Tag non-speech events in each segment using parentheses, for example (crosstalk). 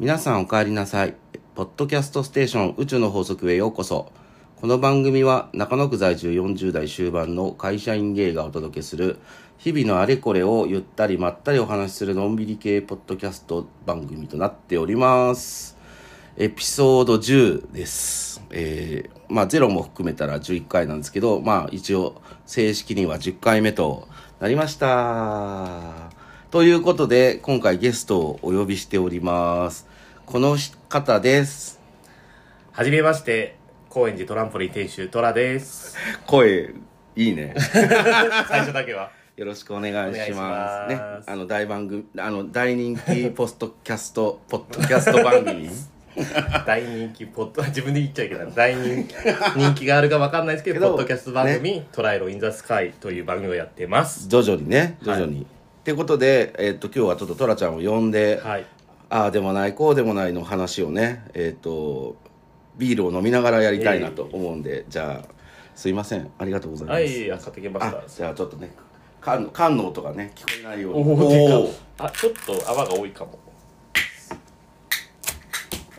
皆さんお帰りなさい。ポッドキャストステーション宇宙の法則へようこそ。この番組は中野区在住40代終盤の会社員芸がお届けする日々のあれこれをゆったりまったりお話しするのんびり系ポッドキャスト番組となっております。エピソード10です。えー、まあ0も含めたら11回なんですけど、まあ一応正式には10回目となりました。ということで、今回ゲストをお呼びしております。この方です。はじめまして、高円寺トランポリン店主、トラです。声、いいね。(laughs) 最初だけは。よろしくお願いします。ね、あの大番組、あの大人気ポストキャスト、(laughs) ポッドキャスト番組。(laughs) 大人気ポッド、自分で言っちゃいけない。大人気、人気があるかわかんないですけど、ポッドキャスト番組、トライロインザスカイという番組をやってます。徐々にね、徐々に。ってことで、えっ、と、今日はちょっとトラちゃんを呼んで、はい。ああでもない、こうでもないの話をね、えっ、と、ビールを飲みながらやりたいなと思うんで、じゃあ、すいません。ありがとうございます。はい、あ、買ってきましあた。じゃあちょっとね、缶の缶の音がね、聞こえないようおに。おおーあ、ちょっと泡が多いかも。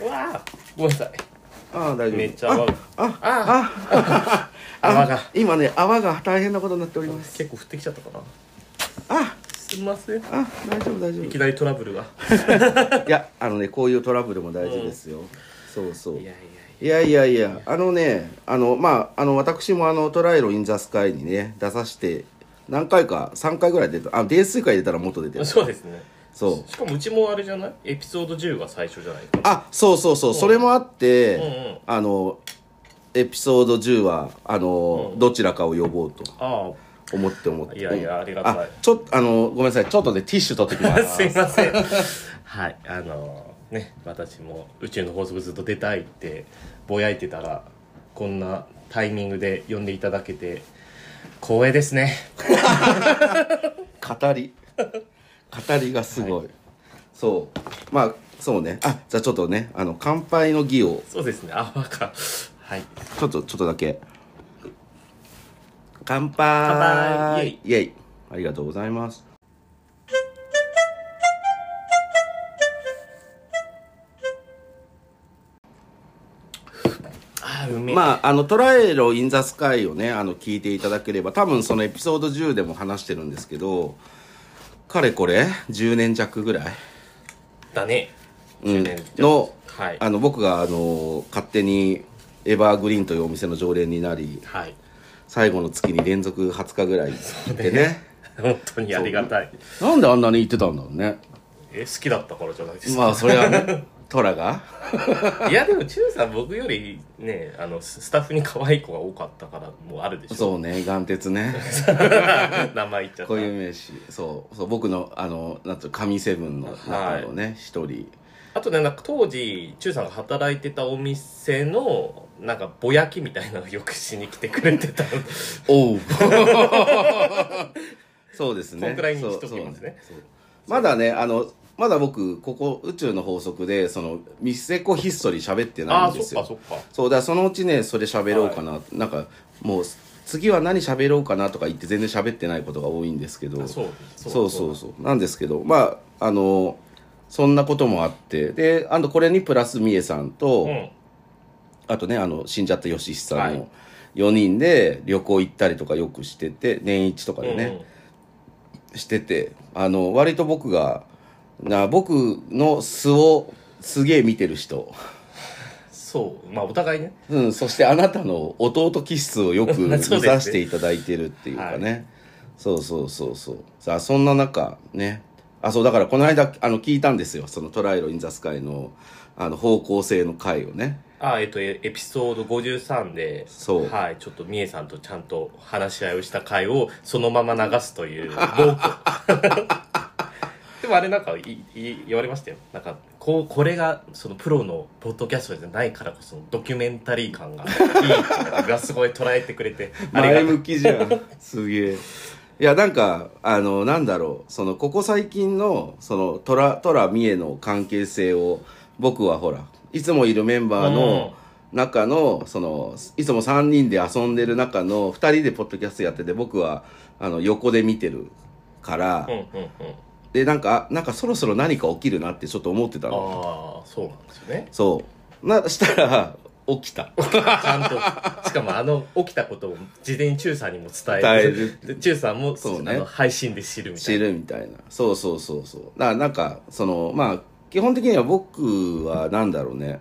うわあごめんなさい。ああ、大丈夫。めっちゃ泡が。あ、ああ、泡が。今ね、泡が大変なことになっております。結構降ってきちゃったかな。あ、すみません。いあ、大丈夫、大丈夫。きなりトラブルが。いや、あのね、こういうトラブルも大事ですよ。そうそう。いやいやいやいやいや、あのね、あの、まあ、あの、私もあの、トライロインザスカイにね、出させて、何回か、3回ぐらい出た、あ、泥酔会出たらもっと出てる。そうですね。そう。しかもうちもあれじゃない？エピソード10が最初じゃない？かあ、そうそうそう、それもあって、うんうんあの、エピソード10は、あの、どちらかを呼ぼうとあ思って思って。いやいやありがたい。あ、ちょっと、あの、ごめんなさい、ちょっとね、ティッシュ取ってきまあす。(laughs) すいません。はいあのね私も宇宙の法則ずっと出たいってぼやいてたらこんなタイミングで呼んでいただけて光栄ですね。(laughs) 語り。語りがすごい、そう。まあそうね。あじゃあちょっとねあの乾杯の儀を。そうですね。泡がはい。ちょっとちょっとだけ乾杯。乾杯。イイ。エイ。ありがとうございます。まああの「トライロ・イン・ザ・スカイ」をねあの聞いていただければ多分そのエピソード10でも話してるんですけどかれこれ10年弱ぐらい。だね。うん。10年のはい。あの僕があの勝手にエバーグリーンというお店の常連になりはい最後の月に連続20日ぐらい行ってね。本当にありがたい。なんであんなに行ってたんだろうね。え好きだったからじゃないですか、まあそれはね (laughs) トラが。いやでもチュウさん僕よりねあのススタッフに可愛い子が多かったからもうあるでしょ。そうね眼鉄ね。(laughs) 名前言っちゃった。固有名詞。そうそう僕のあのなんつう神セブンの中のね一、人あとねなんか当時チュウさんが働いてたお店のなんかぼやきみたいなのをよくしに来てくれてたおう。(laughs) そうですね。こんくらいにしときますね。まだねあのまだ僕ここ宇宙の法則でそのミセコヒストリー喋ってああないんですよ。そっかそっか。そうだからそのうちねそれ喋ろうかな、なんかもう次は何喋ろうかなとか言って全然喋ってないことが多いんですけど。あそう。そうそうそう。なんですけどまああのそんなこともあって。であとこれにプラスみえさんと、うん。あとねあの死んじゃった吉久さんはい。の4人で旅行行ったりとかよくしてて年一とかでね、してて。あの割と僕がな僕の素をすげえ見てる人。そう。まあお互いね。うん、そしてあなたの弟気質をよく (laughs) 見させていただいてるっていうかね。そうそうそうそう。さあそんな中ねあそうだからこの間あの聞いたんですよ。その「トライロ・イン・ザ・スカイの」あの方向性の回をね。あえっとエエピソード53でそう。はいちょっとみえさんとちゃんと話し合いをした回をそのまま流すという暴挙 (laughs) でもあれなんかいい言われましたよ。なんかこうこれがそのプロのポッドキャストじゃないからこそのドキュメンタリー感がいいがすごい捉えてくれて前向きじゃん。すげえいやなんかあのなんだろう。そのここ最近のそのトラトラミエの関係性を僕はほらいつもいるメンバーの中のそのいつも3人で遊んでる中の2人でポッドキャストやってて僕はあの横で見てるから、うんうんうん。でなんかなんかそろそろ何か起きるなってちょっと思ってたあの。あそうなんですよね。そう。なしたら起きた。(laughs) ちゃんと。しかもあの起きたことを事前にチューさんにも伝え伝える。るでチューさんもそうね。あの配信で知るみた知いな。るみたいな。そうそうそうそう。だからなんかそのまあ基本的には僕はなんだろうね。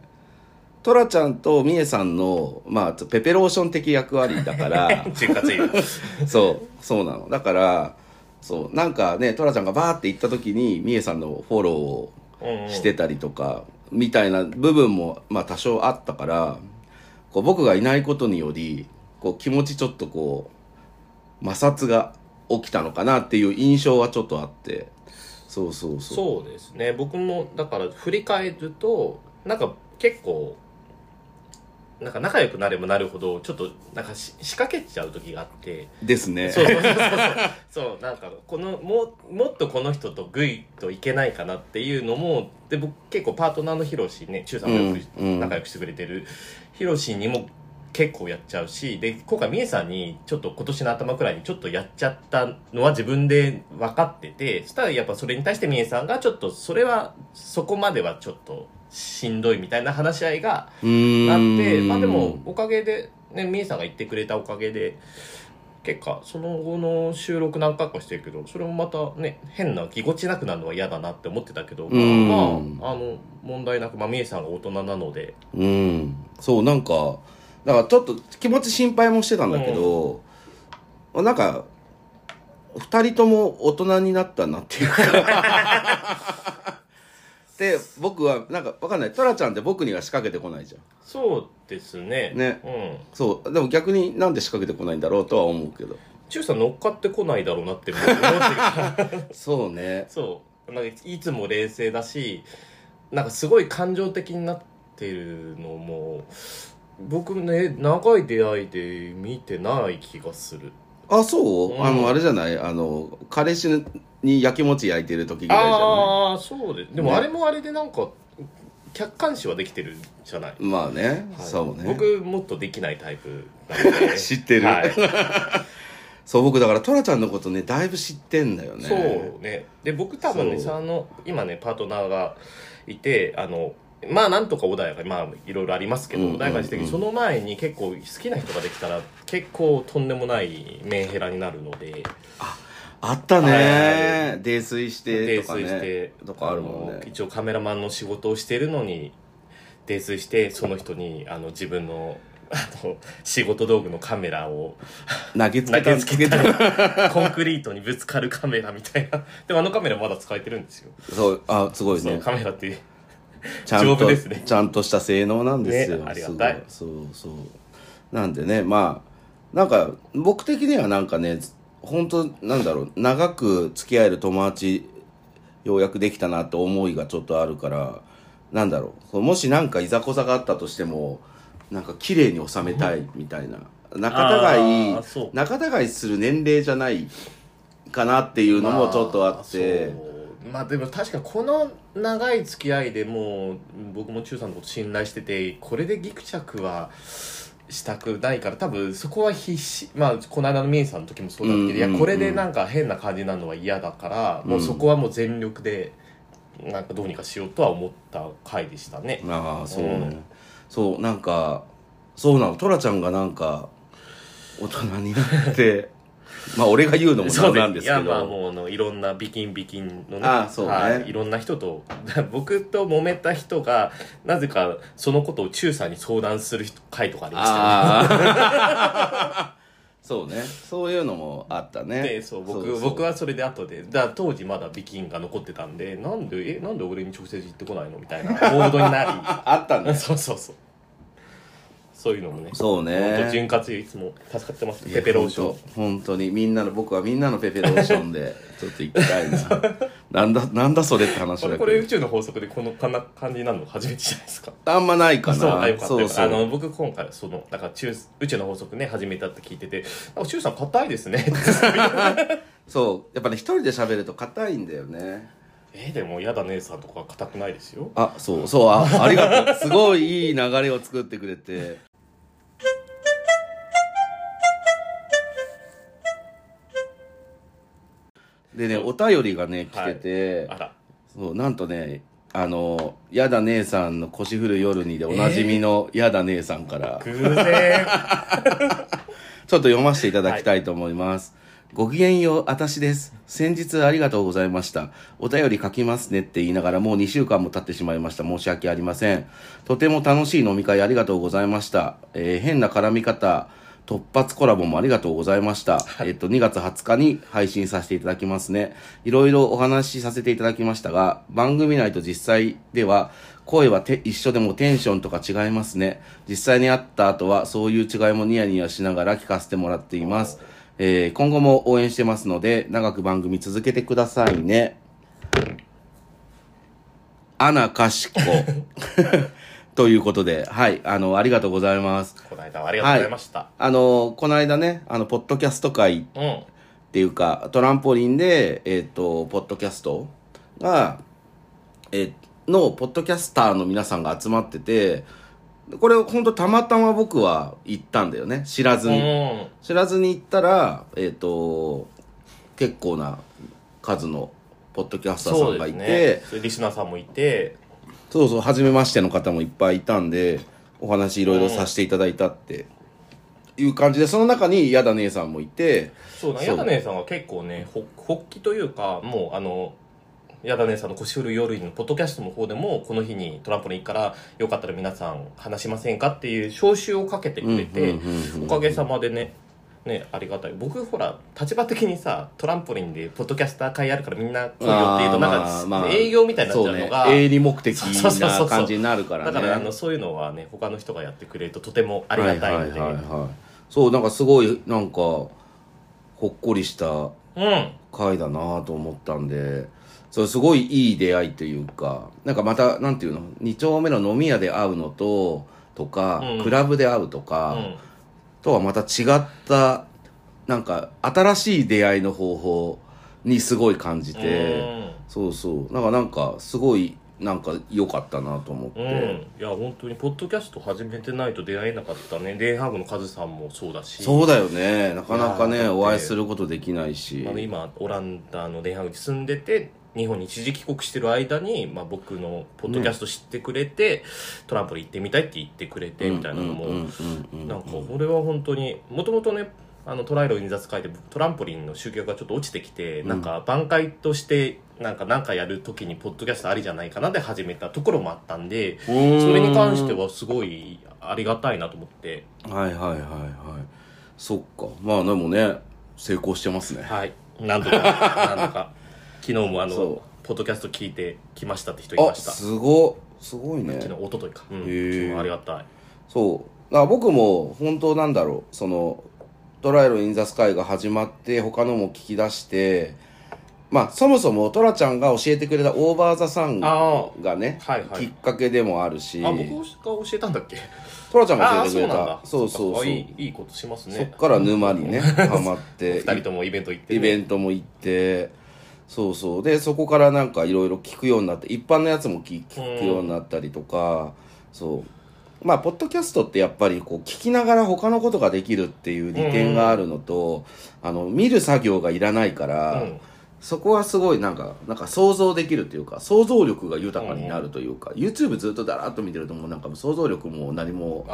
トラちゃんとミエさんの、まあ、ペペローション的役割だから。(laughs) (laughs) そうそうなの。だからそうなんかねトラちゃんがバーって行った時にミエさんのフォローをうんうん。してたりとか、みたいな部分も、まあ、多少あったからこう僕がいないことによりこう気持ちちょっとこう摩擦が起きたのかなっていう印象はちょっとあって。そうそうそう。そうですね。僕もだから振り返るとなんか結構なんか仲良くなればなるほどちょっとなんかし仕掛けちゃう時があって。ですね。そうそうそうそう。そうなんかこのもうもっとこの人とグイといけないかなっていうのもで僕結構パートナーのヒロシね中さんもよく仲良くしてくれてるヒロシにも結構やっちゃうしで今回みえさんにちょっと今年の頭くらいにちょっとやっちゃったのは自分で分かっててそしたらやっぱそれに対してみえさんがちょっとそれはそこまではちょっとしんどいみたいな話し合いがあってまあでもおかげでねみえさんが言ってくれたおかげで結果その後の収録何回かしてるけどそれもまたね変なぎこちなくなるのは嫌だなって思ってたけど、まああの問題なく、まあ、みえさんが大人なので。うん。そうなんかだからちょっと気持ち心配もしてたんだけど、なんか二人とも大人になったなっていうか。で僕はなんかわかんない。トラちゃんって僕には仕掛けてこないじゃん。そうですね。ね。うん。そう。でも逆になんで仕掛けてこないんだろうとは思うけど。中さん乗っかってこないだろうなって思って思ってそうね。そう。なんかいつも冷静だしなんかすごい感情的になってるのも僕ね長い出会いで見てない気がする。あそう、うん。あのあれじゃない？あの彼氏に焼き餅焼いてる時ぐらいじゃない？ああそうですでもねあれもあれでなんか客観視はできてるじゃない、まあね、はい。そうね。僕もっとできないタイプなので。(laughs) 知ってる。はい、(laughs) そう僕だからトラちゃんのことねだいぶ知ってんだよね。そうね。で僕多分ねそう。さあの今ねパートナーがいてあのまあなんとか穏やかにまあいろいろありますけど、穏やかにしてるけどその前に結構好きな人ができたら結構とんでもないメンヘラになるので。あったね、泥酔して泥とかね。酔してとかあるもんね。の一応カメラマンの仕事をしてるのに泥酔してその人にあの自分のあの仕事道具のカメラを投げつけたつけたりコンクリートにぶつかるカメラみたいな。でもあのカメラまだ使えてるんですよ。そうあすごいそうねカメラって (laughs) ちゃんと、ね。ちゃんとした性能なんですよ、ねありがたい。そうそう。なんでねまあなんか僕的にはなんかね本当なんだろう長く付き合える友達ようやくできたなって思いがちょっとあるからなんだろうもしなんかいざこざがあったとしてもなんか綺麗に収めたいみたいな仲違い仲違いする年齢じゃないかなっていうのもちょっとあって、まあでも確かにこの長い付き合いでもう僕も中さんのこと信頼しててこれでギクチャクはしたくないから多分そこは必死まあこの間のミエさんの時もそうだったけど、いやこれでなんか変な感じになるのは嫌だから、もうそこはもう全力でなんかどうにかしようとは思った回でしたね。ああそうね、うん。そうなんかそうなの。トラちゃんがなんか大人になってまあ俺が言うのもなんなんですけど。いやまあもうあのいろんなビキンビキンのねあそうね。はい、いろんな人と (laughs) 僕と揉めた人がなぜかそのことを中さんに相談する回とかありました。よね (laughs) そうね。そういうのもあったね。でそう僕そう僕はそれで後でだ当時まだビキンが残ってたんでなんでえなんで俺に直接言ってこないの？みたいなモードにな (laughs) あったりねそうそうそうそういうのもね。そうね。潤滑油いつも助かってます。ペペローション。ン本当にみんなの僕はみんなのペペローションで (laughs) ちょっと行きたいな。なんだなんだそれって話こだけど。れこれ宇宙の法則でこのかな感じになるの初めてじゃないですか。あんまないかな。そうあよかったあの僕今回そのだから中宇宙の法則ね始めたって聞いてて「なんか中さん硬いですね」(laughs) そう。やっぱね一人で喋ると硬いんだよね。えでもやだ姉さんとか硬くないですよ。あそう。そうあありがとう。すごいいい流れを作ってくれてでねお便りがね来てて、あらそうなんとねあの「やだ姉さんの腰振る夜に」でおなじみのやだ姉さんから、偶然 (laughs) ちょっと読ませていただきたいと思います。ごきげんよう、あたしです。先日ありがとうございました。お便り書きますねって言いながらもう2週間も経ってしまいました。申し訳ありません。とても楽しい飲み会ありがとうございました。えー変な絡み方、突発コラボもありがとうございました。えっと、2月20日に配信させていただきますね。いろいろお話しさせていただきましたが、番組内と実際では、声はて一緒でもテンションとか違いますね。実際に会った後は、そういう違いもニヤニヤしながら聞かせてもらっています。えー今後も応援してますので、長く番組続けてくださいね。(laughs) アナかしこ。ということで、はい、あの、ありがとうございます。この間はありがとうございました、あの、この間ね、あの、ポッドキャスト会うんっていうか、トランポリンで、えっ、と、ポッドキャストが、えーの、ポッドキャスターの皆さんが集まってて、これ本当たまたま僕は行ったんだよね。知らずに。うん知らずに行ったら、えっ、と、結構な数のポッドキャスターさんがいて、ねリスナーさんもいてそうそう、初めましての方もいっぱいいたんで、お話いろいろさせていただいたっていう感じで、その中に矢田姉さんもいて、そうだそう矢田姉さんは結構ねほ発起というかもうあの矢田姉さんの腰振る夜のポッドキャストの方でもこの日にトランポリンからよかったら皆さん話しませんかっていう招集をかけてくれておかげさまでねねありがたい。僕ほら立場的にさトランポリンでポッドキャスター会やるからみんな来いよっていうとなんか、まあまあ営業みたいになっちゃうのがそうね、営利目的な感じになるからね。だからあのそういうのはね他の人がやってくれるととてもありがたいので、はいはいはいはい。そう、なんかすごい、なんか、ほっこりしたうん。回だなと思ったんで、それすごいいい出会いというか、なんかまた、なんていうの、二丁目の飲み屋で会うのと、とか、うん。クラブで会うとうか、んとはまた違った、なんか、新しい出会いの方法にすごい感じて、うんそうそう。なんか、なんか、すごい、なんか良かったなと思って。うん、いや本当にポッドキャスト始めてないと出会えなかったねデンハーグのカズさんもそうだしそうだよね。なかなかね、お会いすることできないしあ。の今オランダのデンハーグに住んでて日本に一時帰国してる間に、まあ、僕のポッドキャスト知ってくれて、トランポリン行ってみたいって言ってくれてみたいなのも、うんうんうん。うんなんか俺は本当にもともとねあのトライロイン雑会でトランポリンの集客がちょっと落ちてきて、なんか挽回としてなんか何かやるときにポッドキャストありじゃないかなで始めたところもあったんでそうんれに関してはすごいありがたいなと思って。はいはいはいはい。そっか。まあでもね、成功してますね。はい。なんとかなんとか昨日もあのポッドキャスト聞いてきましたって人いまあ、した。すごすごいね。昨。日一昨日か、うん、昨日ありがたい。そう。だから僕も本当なんだろう、その、トライロインザスカイが始まって、他のも聞き出して、まあ、そもそもトラちゃんが教えてくれたオーバーザさんあがね、はいはい。きっかけでもあるし、あ僕が教えたんだっけ？トラちゃんが教えてくれた。そうそうそう。あいいいいことしますね。そっから沼にね、ハマって、(laughs) 二人ともイベント行って、ね、イベントも行って、そうそう。で、そこからなんかいろいろ聞くようになって、一般のやつも聞聞くようになったりとか、そう。まあ、ポッドキャストってやっぱりこう、聞きながら他のことができるっていう利点があるのと、あの、見る作業がいらないから、うんそこはすごいなんか、なんか想像できるというか、想像力が豊かになるというか、YouTube ずっとだらっと見てるともうなんか想像力も何も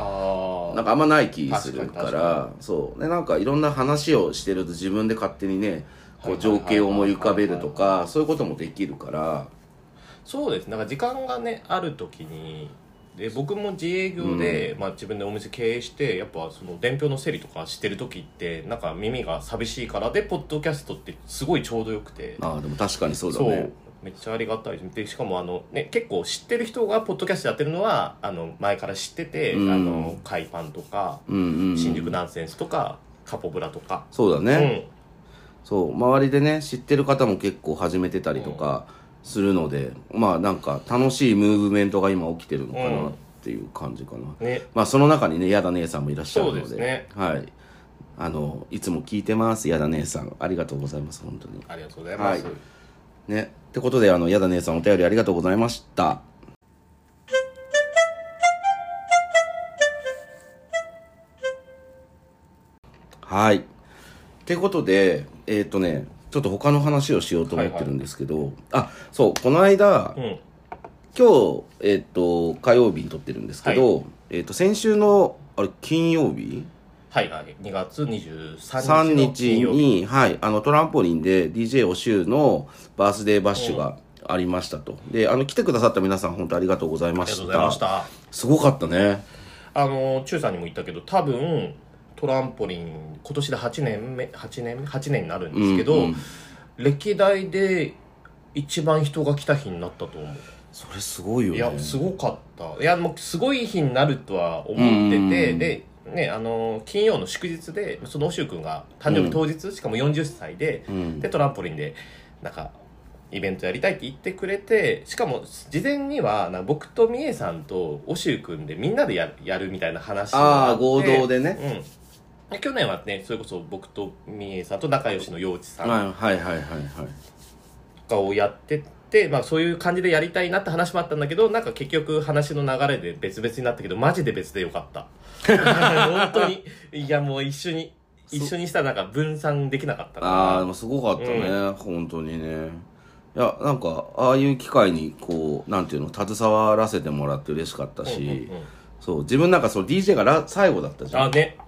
なんかあんまない気するからそうでなんかいろんな話をしてると自分で勝手にねこはいう情景を思い浮かべるとかそういうこともできるから。そうです。なんか時間がねある時にで僕も自営業で、まあ、自分でお店経営してやっぱその伝票の整理とかしてる時ってなんか耳が寂しいからでポッドキャストってすごいちょうどよくて。ああでも確かにそうだそう。ねめっちゃありがたい。でしかもあの、ね、結構知ってる人がポッドキャストやってるのはあの前から知ってて、うん。あの海パンとか、うんうん、うん、新宿ナンセンスとかカポブラとか、そうだね、うんそう周りでね知ってる方も結構始めてたりとかするので、まあなんか楽しいムーブメントが今起きてるのかなっていう感じかな、ね。まあその中にね矢田姉さんもいらっしゃるので。ね。はい。あのいつも聞いてます矢田姉さん。ありがとうございます本当に。ありがとうございます、はい。ね。ってことで、あの、やだ姉さんお便りありがとうございました。はい。ってことで、えっ、とね、ちょっと他の話をしようと思ってるんですけど、あそうこの間、うん。今日、えっと火曜日に撮ってるんですけど、えっと先週のあれ金曜日？はいはい2月23 3日の日金曜日。に、はい、あのトランポリンで DJ おしゅうのバースデーバッシュがありましたと。で、あの、来てくださった皆さん本当ありがとうございました。ありがとうございました。すごかったね。あの中さんにも言ったけど多分トランポリン今年で8年目8年目？8年になるんですけど、うんうん。歴代で一番人が来た日になったと思う。それすごいよね。いやすごかった。いやもうすごい日になるとは思ってうんてうん。でねあの金曜の祝日でそのおしゅうくんが誕生日当日、しかも40歳で、うん。でトランポリンでなんかイベントやりたいって言ってくれてしかも事前にはな僕とみえさんとおしゅうくんでみんなでやるやるみたいな話がああ、合同でね。うんで去年はねそれこそ僕とみえさんと仲良しの陽一さんはいはいはいはいはい。かをやってって、まあ、そういう感じでやりたいなって話もあったんだけどなんか結局話の流れで別々になったけどマジで別でよかった。(laughs) 本当に。いやもう一緒に一緒にしたらなんか分散できなかった。ああ、でかもすごかったね、本当にね。いや、なんか、ああいう機会に、こう、なんていうの、携わらせてもらって嬉しかったし、らうんうんうん。そう、自分なんかそう DJ がら最後だったじゃん。あね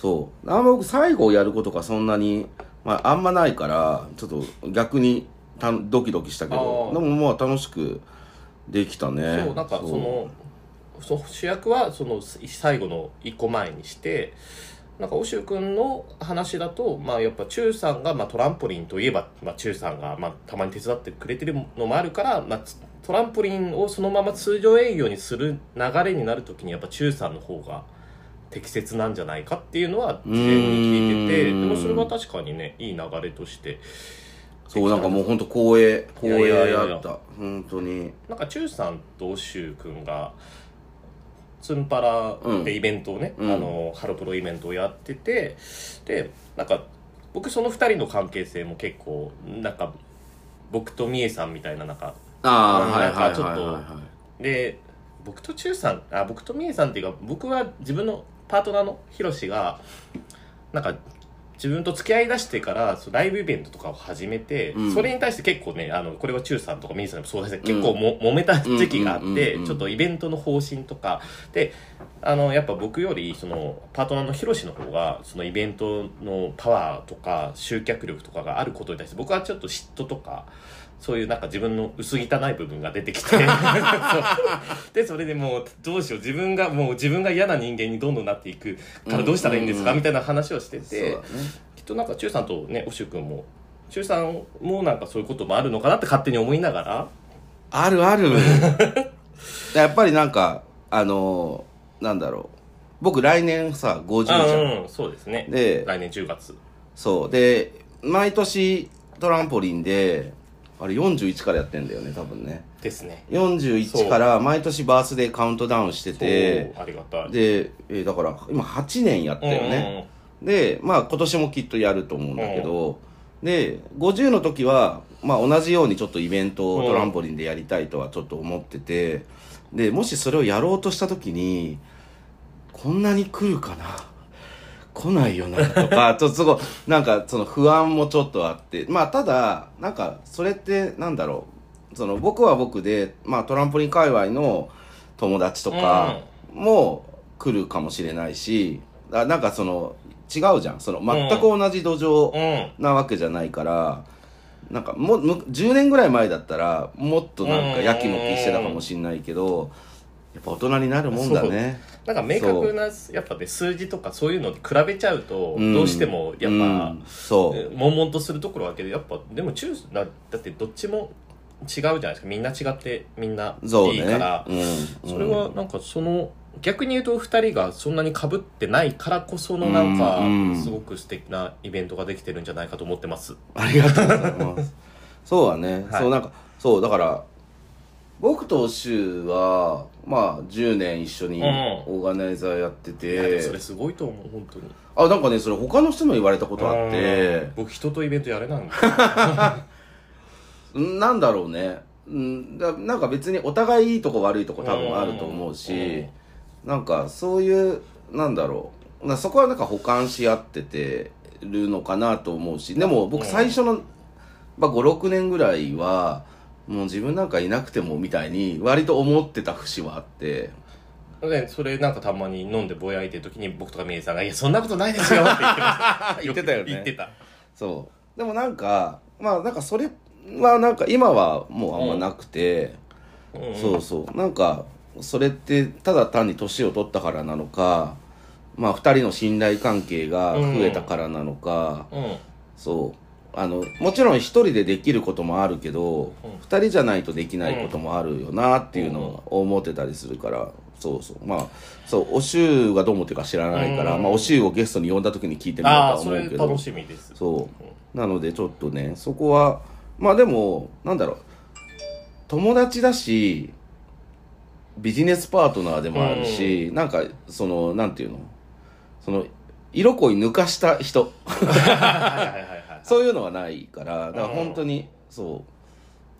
そう。あんま僕最後やることがそんなに、まああんまないから、ちょっと逆にたドキドキしたけど、でもまあ楽しくできたね。そうなんかそのそう主役はその最後の一個前にしてなんかおしゅうくんの話だと、まあ、やっぱ中さんが、まあ、トランポリンといえば、まあ、中さんが、まあ、たまに手伝ってくれてるのもあるから、まあ、つトランポリンをそのまま通常営業にする流れになるときにやっぱ中さんの方が適切なんじゃないかっていうのは事前に聞いててでもそれは確かにねいい流れとしてそう、なんかもう本当光栄、光栄やった。本当に。なんか中さんとおしゅうくんがツンパラでイベントをね、うんあのハロプロイベントをやっててでなんか僕その2人の関係性も結構なんか僕とみえさんみたいななんかあなんかちょっと。で僕と中さんあ僕とみえさんっていうか僕は自分のパートナーのひろしがなんか自分と付き合いだしてからそうライブイベントとかを始めて、うん。それに対して結構ねあのこれは中さんとかみえさんもそうですけど結構も、揉めた時期があって、うんうんうんうん。ちょっとイベントの方針とか。であのやっぱ僕よりそのパートナーのひろしの方がそのイベントのパワーとか集客力とかがあることに対して僕はちょっと嫉妬とかそういうなんか自分の薄汚い部分が出てきて (laughs) でそれでもうどうしよう自分がもう自分が嫌な人間にどんどんなっていくからどうしたらいいんですか、うんみたいな話をしてて。きっとなんか中さんとねおしゅうくんも中さんもなんかそういうこともあるのかなって勝手に思いながらあるある。(laughs) やっぱりなんか、あのーなんだろう。僕来年さ、50じゃんうんそうですねで来年10月そう。で、毎年トランポリンで、あれ41からやってんだよね、多分ね。ですね。41から毎年バースデーカウントダウンしてて、ありがたい。で、えーだから今8年やったよね。で、まあ今年もきっとやると思うんだけど、で、50の時は、まあ同じようにちょっとイベントをトランポリンでやりたいとはちょっと思ってて、で、もしそれをやろうとした時に、こんなに来るかな来ないよなとか、(laughs) ちょっとすごい、なんかその不安もちょっとあって、まあただ、なんかそれってなんだろう、その僕は僕で、まあトランポリン界隈の友達とかも来るかもしれないし、あなんかその違うじゃん。その全く同じ土壌うん。なわけじゃないから、なんかもうむ10年ぐらい前だったらもっとなんかやきもきしてたかもしれないけど、やっぱ大人になるもんだね。なんか明確なやっぱね数字とかそういうのに比べちゃうとうん。どうしてもやっぱ、うん。そう。え悶々とするところはあるけどやっぱでも中だだってどっちも違うじゃないですか。みんな違ってみんな。いいから、うん、それはなんかその逆に言うと2人がそんなに被ってないからこそのなんかすごく素敵なイベントができてるんじゃないかと思ってます。ありがとうございます。そうだね。はい。そうなんか、そう、だから、僕と柊は、まあ、10年一緒にうん。オーガナイザーやっていやでもて、それすごいと思う本当に。あ、なんかね、それ他の人も言われたことあって。うん、僕人とイベントやれないんだ。(laughs) なんだろうね。うん、だなんか別にお互いいいとこ悪いとこ多分あると思うし、なんかそういう、なんだろう。なそこはなんか補完し合ってて、るのかなと思うし。でも僕最初の、まあ、56年ぐらいはもう自分なんかいなくてもみたいに割と思ってた節はあって。でそれなんかたまに飲んでぼやいてる時に僕とかみえさんが「いやそんなことないですよ」って言ってました。(laughs) 言ってたよね。言ってた。そう。でもなんかまあなんかそれはなんか今はもうあんまなくて、うん。そうそう。なんかそれってただ単に年を取ったからなのかまあ2人の信頼関係が増えたからなのか、うん。そうあのもちろん一人でできることもあるけど、うん。二人じゃないとできないこともあるよなっていうのを思ってたりするから、そうそう。まあそうおしゅうがどう思ってるか知らないから、うん。まあ、おしゅうをゲストに呼んだ時に聞いてみようとは思うけど。楽しみです。そう。なのでちょっとねそこはまあでもなんだろう。友達だしビジネスパートナーでもあるし、なんかそのなんていうの？その色恋抜かした人。はいはいはいはいそういうのはないからだから本当にそ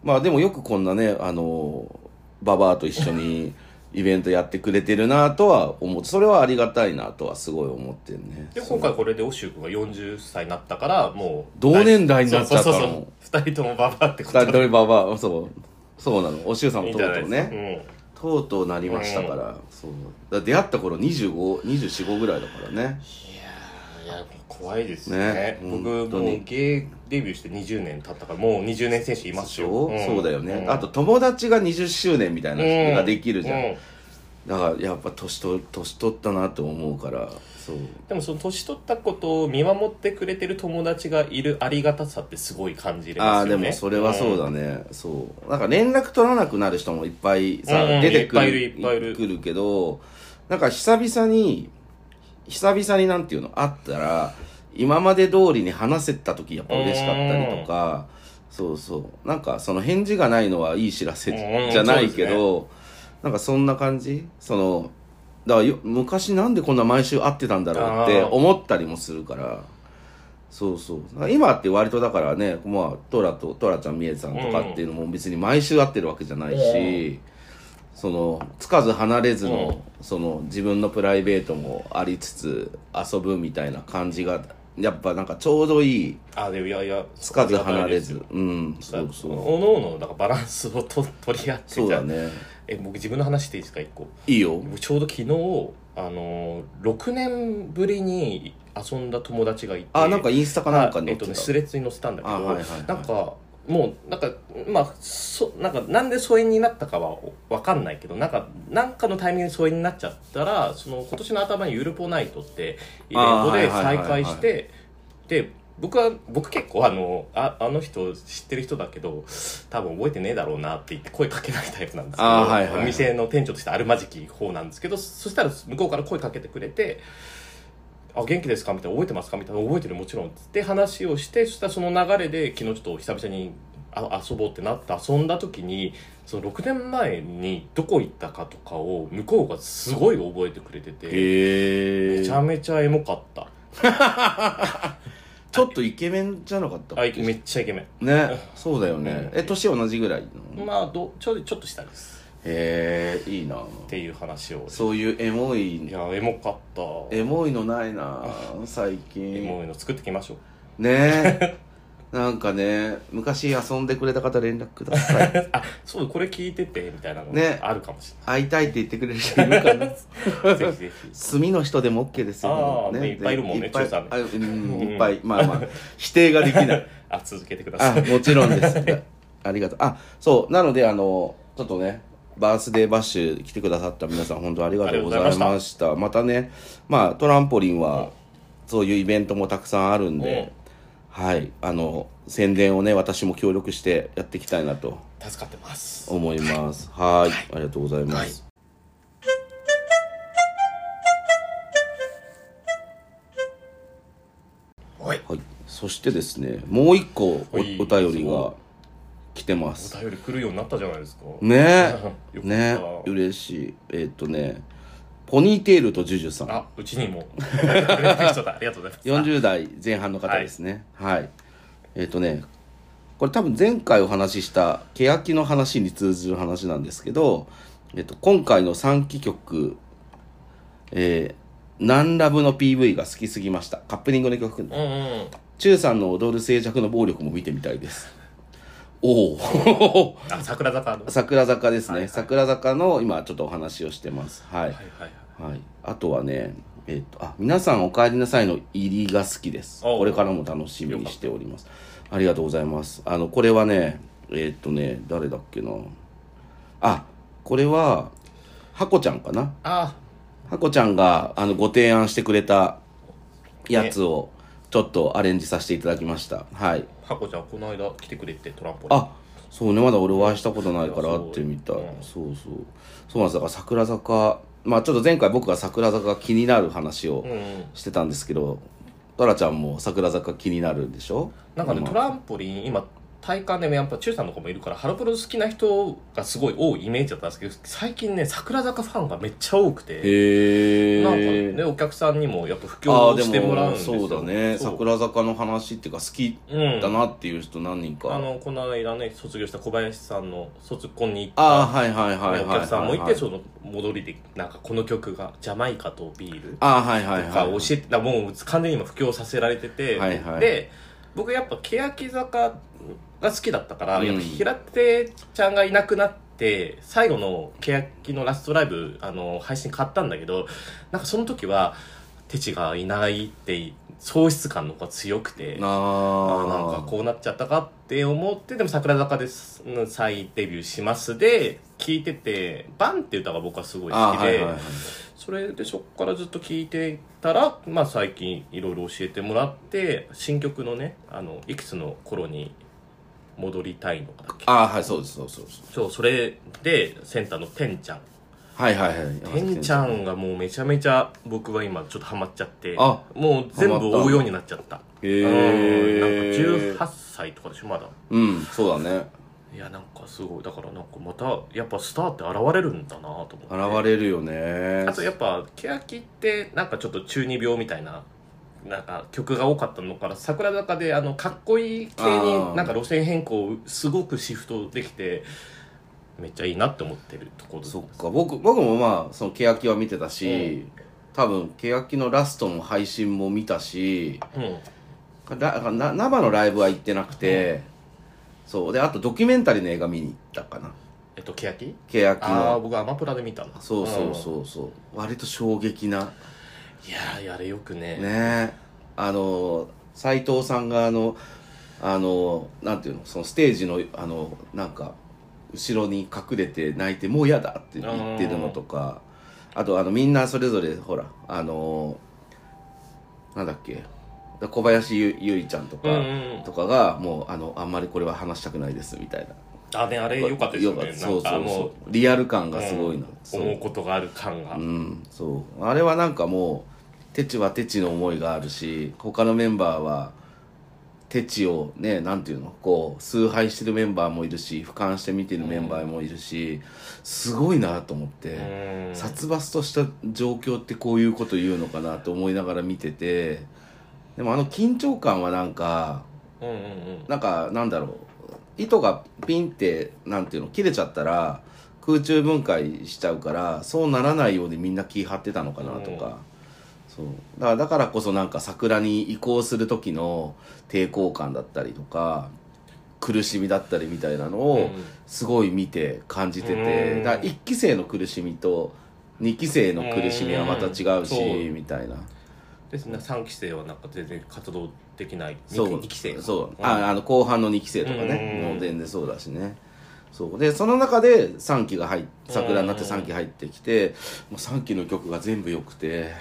う。まあでもよくこんなねあのババアと一緒に (laughs) イベントやってくれてるなとは思ってそれはありがたいなとはすごい思ってるね。で今回これでオシュウ君が40歳になったからもう同年代になっちゃったの。そうそうそう。2人ともババアってこと。二人ともババアそう。そうなの。おしゅうさんもとうとうね。とうとうなりましたから、そう。だ出会った頃2524ぐらいだからねや怖いですね。ね。僕もう芸デビューして20年経ったからもう20年選手いますよ、そう,、ん。そうだよね、ん。あと友達が20周年みたいな人ができるじゃん、うだからやっぱ年と年取ったなと思うから。そう。でもその年取ったことを見守ってくれてる友達がいるありがたさってすごい感じれああますよね。でもそれはそうだね、そう。なんか連絡取らなくなる人もいっぱいさ、うん。出てくるいっぱいいるいっぱいいる。来るけどなんか久々に久々になんていうのあったら今まで通りに話せた時やっぱ嬉しかったりとかそうそう。なんかその返事がないのはいい知らせうんじゃないけど、なんかそんな感じ？そのだからよ昔なんでこんな毎週会ってたんだろうって思ったりもするから。そうそう。今って割とだからね、まあ、トラとトラちゃんみえさんとかっていうのも別に毎週会ってるわけじゃないし、そのつかず離れずの,、その自分のプライベートもありつつ遊ぶみたいな感じがやっぱなんかちょうどいいあでもいやいやつかず離れず。うんそうそそうう。おのおのなんかバランスをと取り合ってそうだね。え僕自分の話していいですか？一個。いいよ。僕ちょうど昨日あの6年ぶりに遊んだ友達がいて。あなんかインスタかなんかにえっとね、載ってた、スレッズに載せたんだけど、あはいはいはい。なんかもうなんかまあそなんかなんで疎遠になったかは分かんないけどなんかなんかのタイミングで疎遠になっちゃったらその今年の頭にゆるぽナイトってイベントで再会してで僕は僕結構あのああの人知ってる人だけど多分覚えてねえだろうなって言って声かけないタイプなんですけど、はいはい。お店の店長としてあるまじき方なんですけどそしたら向こうから声かけてくれてあ元気ですか？みたいな覚えてますか？みたいな覚えてるもちろん。って話をしてそしたらその流れで昨日ちょっと久々にあ遊ぼうってなって遊んだ時にその6年前にどこ行ったかとかを向こうがすごい覚えてくれててめちゃめちゃエモかった。(laughs) ちょっとイケメンじゃなかったあいめっちゃイケメね。そうだよね。え年同じぐらいの？ンまあどちょちょっと下ですへえいいな。っていう話を。そういうエモい。いやエモかった。エモいのないな最エ近モいの作ってきましょう。ね。え (laughs) なんかね昔遊んでくれた方連絡ください。(laughs) あそうこれ聞いててみたいなのね。あるかもし会いたいって言ってくれる人いるかなれないぜひぜひ。墨の人でも OK ですよ、あーいっぱいいるもんねいっうんいっぱい。まあまあ否定ができない。(laughs) あ続けてください。あもちろんです。ありがとう。あそう。なのであのちょっとねバースデーバッシュ来てくださった皆さん本当ありがとうございました。ありがとうございまた。ねまあトランポリンはそういうイベントもたくさんあるんで、はい。あの宣伝をね私も協力してやっていきたいなと。助かってます。思います。はい。ありがとうございます、はい。はい、そしてですねもう一個おおはい便りが来てます。お便り来るようになったじゃないですか。ね。(laughs) ね。嬉しい。えーっとねポニーテールとジュジュさん。あうちにも。(laughs) ありがとうございます。40代前半の方ですね。はい、えーっとねこれ多分前回お話しした欅の話に通じる話なんですけど、えっと、今回の3期曲、えーナンラブの PV が好きすぎました。カップリングの曲。うんうん。チュウさんの踊る静寂の暴力も見てみたいですおお。(laughs) あ桜坂の。桜坂ですね、はいはい。桜坂の今ちょっとお話をしてます。はい、はいはいはい、あとはねえっ、とあ皆さんお帰りなさいの入りが好きです。これからも楽しみにしております。ありがとうございます。あのこれはねえっ、とね誰だっけな。あこれはハコちゃんかな。あ。ハコちゃんがあのご提案してくれたやつをちょっとアレンジさせていただきました。はいハコちゃんこの間来てくれてトランポリン。あそうね。まだ俺お会いしたことないから会ってみた。いそうそうそう。そうなんですだから桜坂まあちょっと前回僕が桜坂が気になる話をうんうん。してたんですけどドラちゃんも桜坂気になるでしょ？なんかね、まあ。トランポリン今体感でもやっぱ中さんの子もいるからハロプロ好きな人がすごい多いイメージだったんですけど最近ね桜坂ファンがめっちゃ多くてへえなんかねお客さんにもやっぱ布教してもらうんもですよ。そうだね。桜坂の話っていうか好きうんだなっていう人何人か、あのこの間ね卒業した小林さんの卒コンに行っああた、はいはいはいはいはい、お客さんもいて、はいその戻りでなんかこの曲がジャマイカとビールああはいはいとかはい。教えて、だからもう完全に今布教させられてて、はいはい。で僕やっぱ欅坂が好きだったから、うん。やっぱ平手ちゃんがいなくなって最後の欅のラストライブあの配信買ったんだけどなんかその時はテチがいないって喪失感の方が強くてあああなんかこうなっちゃったかって思ってでも桜坂ですうん再デビューしますで聴いてて「バン」って歌が僕はすごいあ好きで、ーはいはいはいそれでそこからずっと聴いてたら、まあ、最近いろいろ教えてもらって新曲のねあのいくつの頃に戻りたいのかだっけ？ああはいそうですそうそうそうそれでセンターのてんちゃん。はいはいはい。てんちゃんがもうめちゃめちゃ僕は今ちょっとハマっちゃってあもう全部追うようになっちゃった。へうんえなんか18歳とかでしょまだ。うんそうだねいやなんかすごい。だからなんかまたやっぱスターって現れるんだなと思って。現れるよね。あとやっぱ欅ってなんかちょっと中二病みたいななんか曲が多かったのから桜坂であのかっこいい系になんか路線変更すごくシフトできてめっちゃいいなって思ってるところそっか。僕僕もまあその欅は見てたし、多分欅のラストの配信も見たしうん。らな生のライブは行ってなくて、そう。であとドキュメンタリーの映画見に行ったかな。えっと欅欅ああの僕アマプラで見たなそうそうそうそう。割と衝撃な。うんいやーやれよくね。ね。あの斎藤さんがあのあのなんていうの？そのステージのあのなんか後ろに隠れて泣いてもう嫌だって言ってるのとか。あとあのみんなそれぞれほらあのなんだっけ？小林ゆゆいちゃんとか、うんうんとかがもうあのあんまりこれは話したくないですみたいな。あねあれよかったですよね。そうそうそう。リアル感がすごいな、う。んそう思うことがある感が。うんそう。あれはなんかもうテチはテチの思いがあるし他のメンバーはテチをねなんていうのこう崇拝してるメンバーもいるし俯瞰して見てるメンバーもいるし、すごいなと思って、うん。殺伐とした状況ってこういうこと言うのかなと思いながら見ててでもあの緊張感はなんかうんうんうん。なんかなんだろう糸がピンってなんていうの切れちゃったら空中分解しちゃうからそうならないようにみんな気張ってたのかなとか、そう。だからだからこそなんか桜に移行する時の抵抗感だったりとか苦しみだったりみたいなのをうん。すごい見て感じてて、うん。だから1期生の苦しみと2期生の苦しみはまた違うし、うん。みたいな。ですね。3期生はなんか全然活動できない。そう。2期生そう、ん。ああの後半の2期生とかね、うん。もう全然そうだしね。そう。でその中で3期が入っ桜になって3期入ってきて、もう3期の曲が全部良くて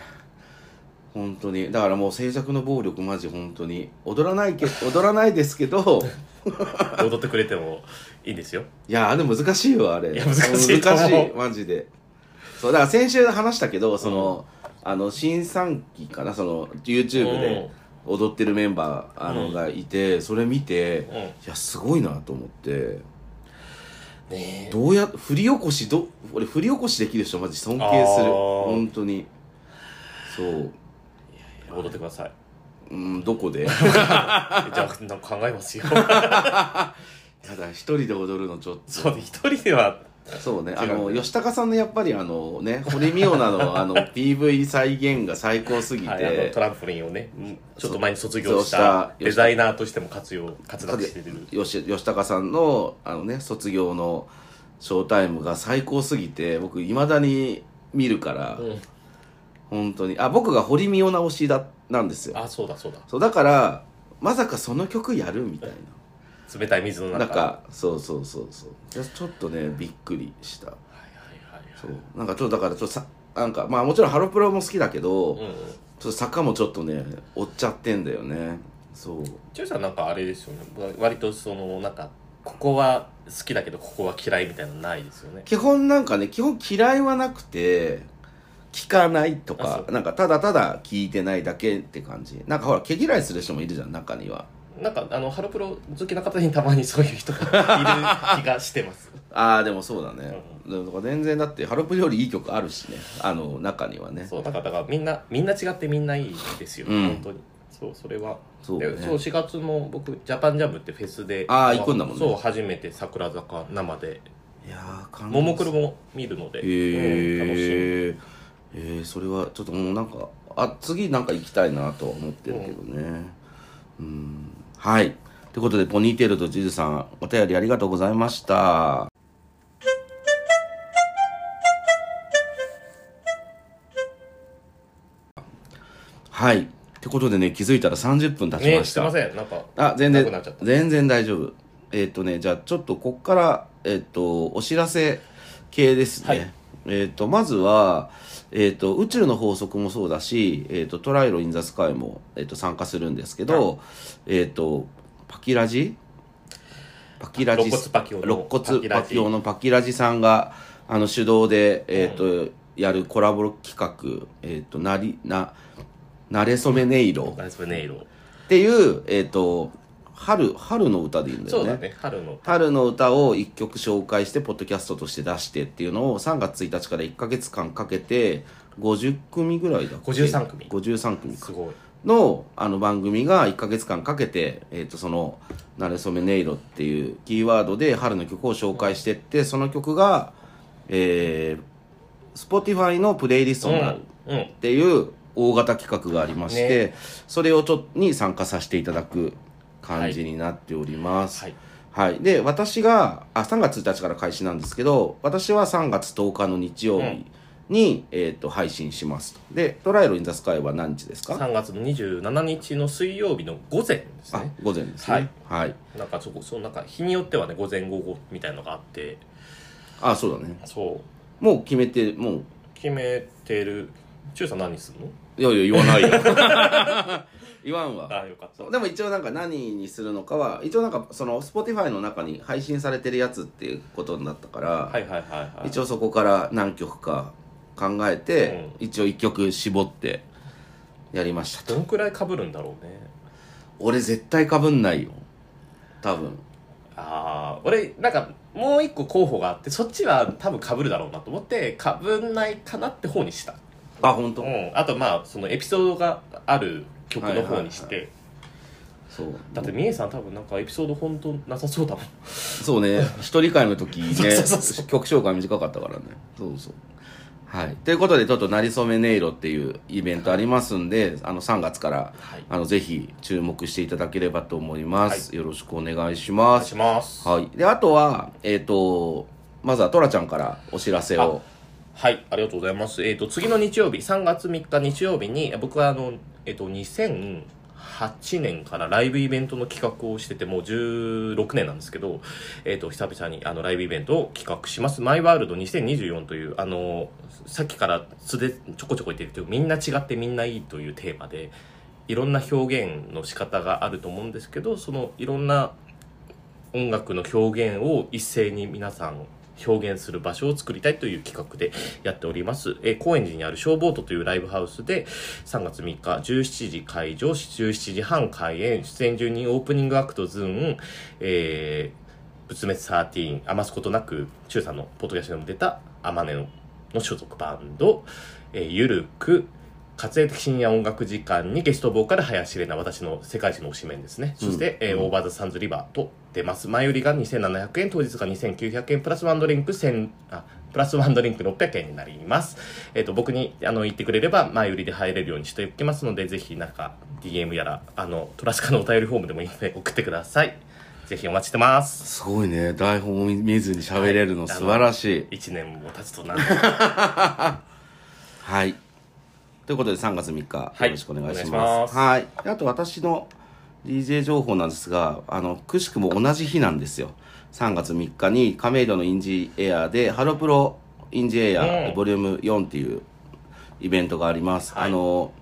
本当に。だからもう静寂の暴力マジ本当に。踊らないけ (laughs) 踊らないですけど (laughs) 踊ってくれてもいいんですよ。いやあれ難しいよあれ。難しい難しいマジで。そう。だから先週話したけどその、あの新3期かなその YouTube で踊ってるメンバーあの、うんがいてそれ見て、うん。いやすごいなと思って。ねえ。どうや振り起こしど俺振り起こしできる人マジ尊敬する。本当に。そう。踊ってください。うんどこで？(laughs) じゃあなんか考えますよ。(laughs) ただ一人で踊るのちょっと。そうね一人ではそうね。あの吉高さんのやっぱりあのね堀美央奈の (laughs) あの PV 再現が最高すぎて、はい、トランポリンをねうんちょっと前に卒業したたデザイナーとしても活用活躍してる。吉吉高さんのあのね卒業のショータイムが最高すぎて僕いまだに見るから、うん。本当に。あ僕が堀美央奈推しだなんですよ。あそうだそうだ。そうだからまさかその曲やる？みたい冷たい水のな中。なんかそうそうそうそう。ちょっとねびっくりした。はいはいはいそう。なんかちょっとだからちょっとさなんかまあもちろんハロプロも好きだけど、はいうんうん。ちょっと坂もちょっとね追っちゃってんだよね。そう。ジョイさんなんかあれですよね。割とそのなんかここは好きだけどここは嫌いみたいなのないですよね。基本なんかね基本嫌いはなくて聞かないとかなんかただただ聞いてないだけって感じ。なんかほら毛嫌いする人もいるじゃん中にはなんかあのハロプロ好きな方にたまにそういう人がいる気がしてます。(laughs) ああでもそうだね、だから全然だってハロプロよりいい曲あるしね。あの中にはね。そうだからだからみんなみんな違ってみんないいですよ、うん。本当に。そうそれは。そうね。でそう4月の僕ジャパンジャムってフェスであー行くんだもんね。そう初めて桜坂生で。いやももクロも見るので、へえうん楽しえー、それはちょっともうなんかあ次なんか行きたいなとは思ってるけどね。うんはい。ということでポニーテールとジズさんお便りありがとうございました。はい。ってことでね気づいたら30分経ちました、ねすいません。なんかあ、全然全然大丈夫。えっ、とね、じゃあちょっとこっから、えっ、と、お知らせ系ですね。はい。えっ、と、まずは、えっ、と、宇宙の法則もそうだし、えっ、と、トライロインザスカイも、えっ、と、参加するんですけど、えっ、と、パキラジ？パキラジ？肋骨パキオの肋骨パキオのパキラジさんが、あの、主導で、えっ、と、やるコラボ企画、えっ、と、なり、な、なれそめ音色。ナイスネイロっていう、えっ、と、春、春の歌でいいんだよね。そうだね春の春の歌を一曲紹介して、ポッドキャストとして出してっていうのを3月1日から1ヶ月間かけて、50組ぐらいだっけ？53組。53組か。すごい。のあの番組が1ヶ月間かけて、えっ、と、その、なれそめ音色っていうキーワードで春の曲を紹介してって、その曲が、えー、Spotify のプレイリストになる。うんうん。っていう大型企画がありまして、ね。それをちょっとに参加させていただく感じになっております。はいはい。で、私が、あ、3月1日から開始なんですけど、私は3月10日の日曜日に、えっ、と、配信しますと。で、トライロインザスカイは何日ですか？3月の27日の水曜日の午前ですあね、午前ですね。はい。なんかそこそうなんか日によってはね午前午後みたいのがあってあ、そうだね。そうもう決めて、もう、決めてる中さん何するの？いやいや、言わないよ。(laughs) 言わんわ。あよかった。でも一応なんか何にするのかは一応なんかその Spotify の中に配信されてるやつっていうことになったから、はいはいはいはい。一応そこから何曲か考えて、一応1曲絞ってやりましたと。どんくらい被るんだろうね。俺絶対かぶんないよ。多分。ああ俺なんかもう一個候補があってそっちは多分被るだろうなと思って被んないかなって方にした。あ本当、うん。あとまあそのエピソードがある曲の方にして、はいそう。だってみえさん多分なんかエピソード本当なさそうだもん。そうね。(laughs) 一人会の時ね曲紹介短かったからね。そうそう。はい。ということでちょっと「なりそめ音色」っていうイベントありますんで、あの3月から、はい。あのぜひ注目していただければと思います、よろしくお願いしおます。願いします。はい。であとはえっ、とまずはトラちゃんからお知らせを。はい、ありがとうございます。えっ、と、次の日曜日、3月3日日曜日に、僕はあの、えっ、と、2008年からライブイベントの企画をしてて、もう16年なんですけど、えっ、と、久々にあの、ライブイベントを企画します。マイワールド2024という、あの、さっきから素でちょこちょこ言ってるけど、みんな違ってみんないいというテーマで、いろんな表現の仕方があると思うんですけど、そのいろんな音楽の表現を一斉に皆さん表現する場所を作りたいという企画でやっております。えー高円寺にあるショーボートというライブハウスで3月3日17時会場、17時半開演、出演中にオープニングアクトズーン、えー、仏滅13、余すことなく、中さんのポッドキャストにも出た、アマネのの所属バンド、えーゆるく、活躍的深夜音楽時間にゲストボーカル林玲奈私の世界一の推しメンですね、そして、えーオーバーザサンズリバーと出ます前売りが2700円当日が2900円プラスワンドリンク1000あプラスワンドリンク600円になります。えっ、と、僕に、あの、言ってくれれば、前売りで入れるようにしておきますので、ぜひ、なんか、DM やら、あの、トラスカのお便りフォームでもいいので、送ってください。ぜひお待ちしてます。すごいね台本を見ずに喋れるの素晴らしい1年も経つとな。(laughs) はい。ということで3月3日、はいよろしくお願いします。はい。であと私の DJ 情報なんですが、あの、くしくも同じ日なんですよ。3月3日に亀戸のインジエアで、ハロプロインジエア、うんボリューム4っていうイベントがあります。はいあの、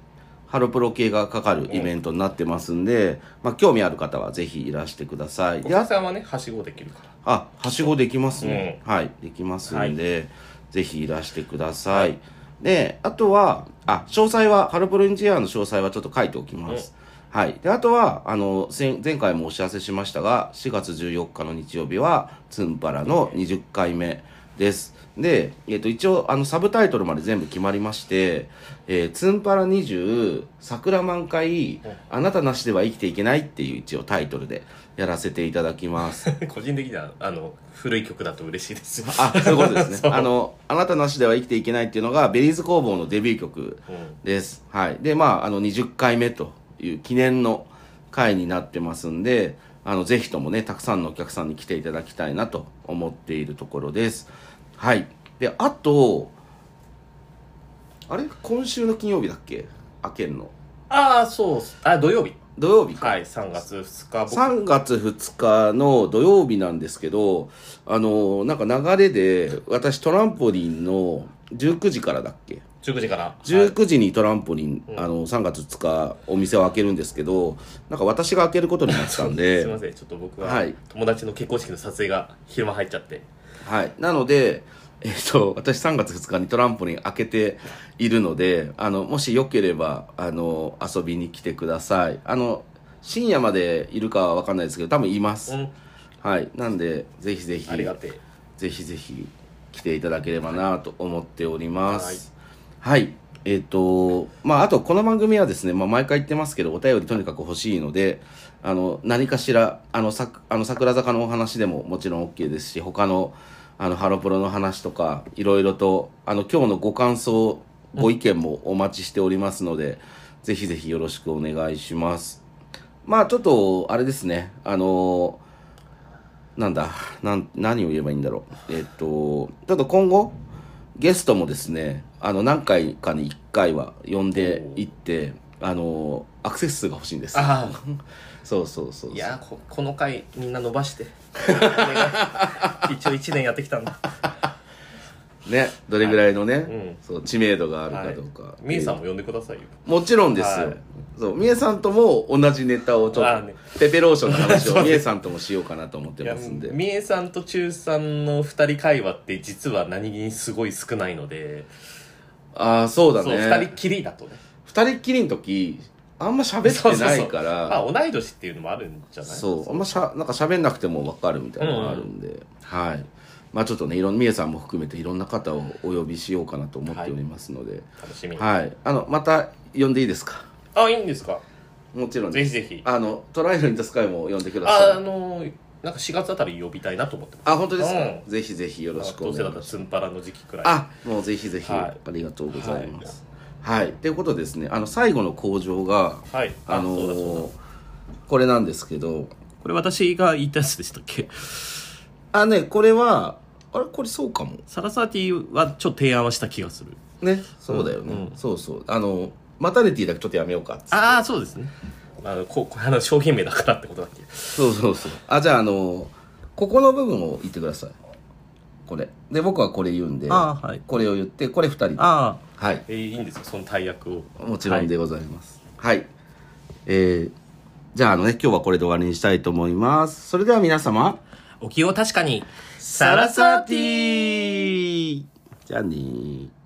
ハロプロ系がかかるイベントになってますんで、まあ、興味ある方はぜひいらしてください。おで、あ母さんはね、はしごできるから。あ、はしごできますね。はい、できますんで、ぜひいらしてください。で、あとは、あ、詳細は、ハロプロインジニアの詳細はちょっと書いておきます。はい。で、あとは、あの、前前回もお知らせしましたが、4月14日の日曜日は、ツンパラの20回目です。で、えっ、と、一応、あの、サブタイトルまで全部決まりまして、えーツンパラ20、桜満開、あなたなしでは生きていけないっていう一応タイトルでやらせていただきます。(laughs) 個人的には、あの、古い曲だと嬉しいです。(laughs) あ、そういうことですね。(laughs) あの、あなたなしでは生きていけないっていうのが、ベリーズ工房のデビュー曲うんです。はい。で、まあ、あの、20回目という記念の回になってますんで、あの、ぜひともね、たくさんのお客さんに来ていただきたいなと思っているところです。はい。で、あと、あれ？今週の金曜日だっけ？開けんの。ああ、そうっす。あ、土曜日。土曜日か。はい、3月2日。僕3月2日の土曜日なんですけど、あの、なんか流れで、私トランポリンの19時からだっけ？19時から。はい19時にトランポリン、あの、3月2日お店を開けるんですけど、なんか私が開けることになったん (laughs) すいでま、せん、ちょっと僕は、はい友達の結婚式の撮影が昼間入っちゃって。はい。なので、えっと、(laughs) 私3月2日にトランポリン開けているので、あの、もしよければ、あの、遊びに来てください。あの、深夜までいるかはわかんないですけど、多分います。うん、はい。なんで、ぜひぜひ。ありがてえ。ぜひぜひ来ていただければなと思っております。はい。えっ、と、まあ、あと、この番組はですね、まあ、毎回言ってますけど、お便りとにかく欲しいので、あの、何かしら、あの、さあの桜坂のお話でももちろん OK ですし、他の、あの、ハロプロの話とか、いろいろと、あの、今日のご感想、ご意見もお待ちしておりますので、ぜひぜひよろしくお願いします。まあ、ちょっと、あれですね、あのなんだ、なん、何を言えばいいんだろう。えっと、ちょっと今後、ゲストもですね、あの、何回かに1回は呼んでいって、あの、アクセス数が欲しいんです。あそうそうそういやーこ、この回みんな伸ばして。(laughs) 一応1年やってきたんだ。ね、どれぐらいのね、んそう、知名度があるかどうか。みえさんも呼んでくださいよ。もちろんですよ。はいそう、みえさんとも同じネタをちょっと、ねペペローションの話を (laughs) みえさんともしようかなと思ってますんで。みえさんとちゅうさんの2人会話って実は何気にすごい少ないので、ああ、そうだそう、ね。2人きりだとね。二人っきりの時、あんま喋ってないから。(laughs) まあ、同い年っていうのもあるんじゃない？そう、あんましゃ、なんか喋んなくても分かるみたいなのがあるんで、はい。まあちょっとね、いろんな、みえさんも含めていろんな方をお呼びしようかなと思っておりますので、楽しみに。はい。あの、また呼んでいいですか？あ、いいんですか？もちろんです。ぜひぜひ。あの、トライアルインタスカイも呼んでくだあ、さい。あの、なんか4月あたり呼びたいなと思ってます。あ、本当ですか、うんぜひぜひよろしくどお願いします。うせだったらツンパラの時期くらい。あ、もうぜひぜひ、はいありがとうございます。はい。とい。うことでですね、あの、最後の工場が、はい。あのこれなんですけど、これ私が言ったやつでしたっけ？あ、ね、これは、あれ？これそうかも。サラサーティはちょっと提案はした気がする。ね、そうだよね、うんそうそう。あのマタニティだけちょっとやめようかああ、そうですね。あの、こあの商品名だからってことだっけ？そうそうそう。あじゃああのここの部分を言ってくださいこれ。で僕はこれ言うんであはい。これを言ってこれ2人ああ、い。えーいいんですよ、その大役を。もちろんでございます。はい、えー、じゃああのね今日はこれで終わりにしたいと思います。それでは皆様。お気を確かに。サラサー。ティー。じゃあねー